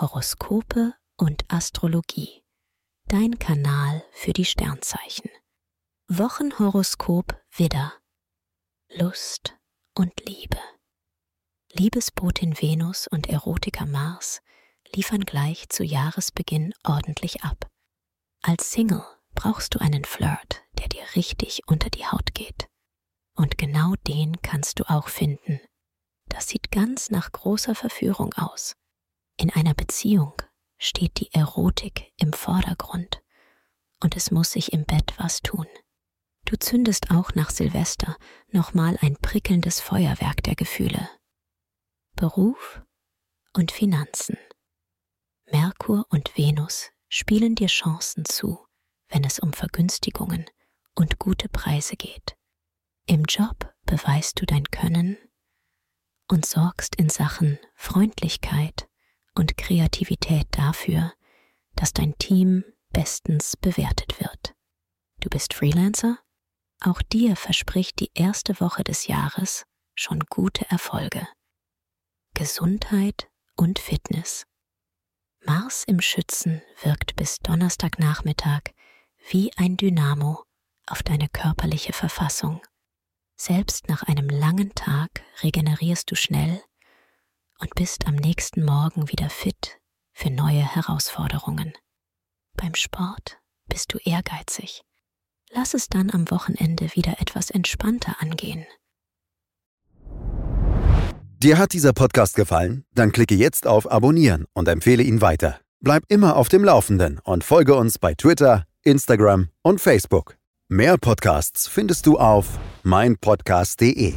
Horoskope und Astrologie. Dein Kanal für die Sternzeichen. Wochenhoroskop Widder. Lust und Liebe. Liebesbotin Venus und Erotiker Mars liefern gleich zu Jahresbeginn ordentlich ab. Als Single brauchst du einen Flirt, der dir richtig unter die Haut geht. Und genau den kannst du auch finden. Das sieht ganz nach großer Verführung aus. In einer Beziehung steht die Erotik im Vordergrund und es muss sich im Bett was tun. Du zündest auch nach Silvester nochmal ein prickelndes Feuerwerk der Gefühle. Beruf und Finanzen. Merkur und Venus spielen dir Chancen zu, wenn es um Vergünstigungen und gute Preise geht. Im Job beweist du dein Können und sorgst in Sachen Freundlichkeit und Kreativität dafür, dass dein Team bestens bewertet wird. Du bist Freelancer? Auch dir verspricht die erste Woche des Jahres schon gute Erfolge. Gesundheit und Fitness. Mars im Schützen wirkt bis Donnerstagnachmittag wie ein Dynamo auf deine körperliche Verfassung. Selbst nach einem langen Tag regenerierst du schnell und bist am nächsten Morgen wieder fit für neue Herausforderungen. Beim Sport bist du ehrgeizig. Lass es dann am Wochenende wieder etwas entspannter angehen. Dir hat dieser Podcast gefallen? Dann klicke jetzt auf Abonnieren und empfehle ihn weiter. Bleib immer auf dem Laufenden und folge uns bei Twitter, Instagram und Facebook. Mehr Podcasts findest du auf meinpodcast.de.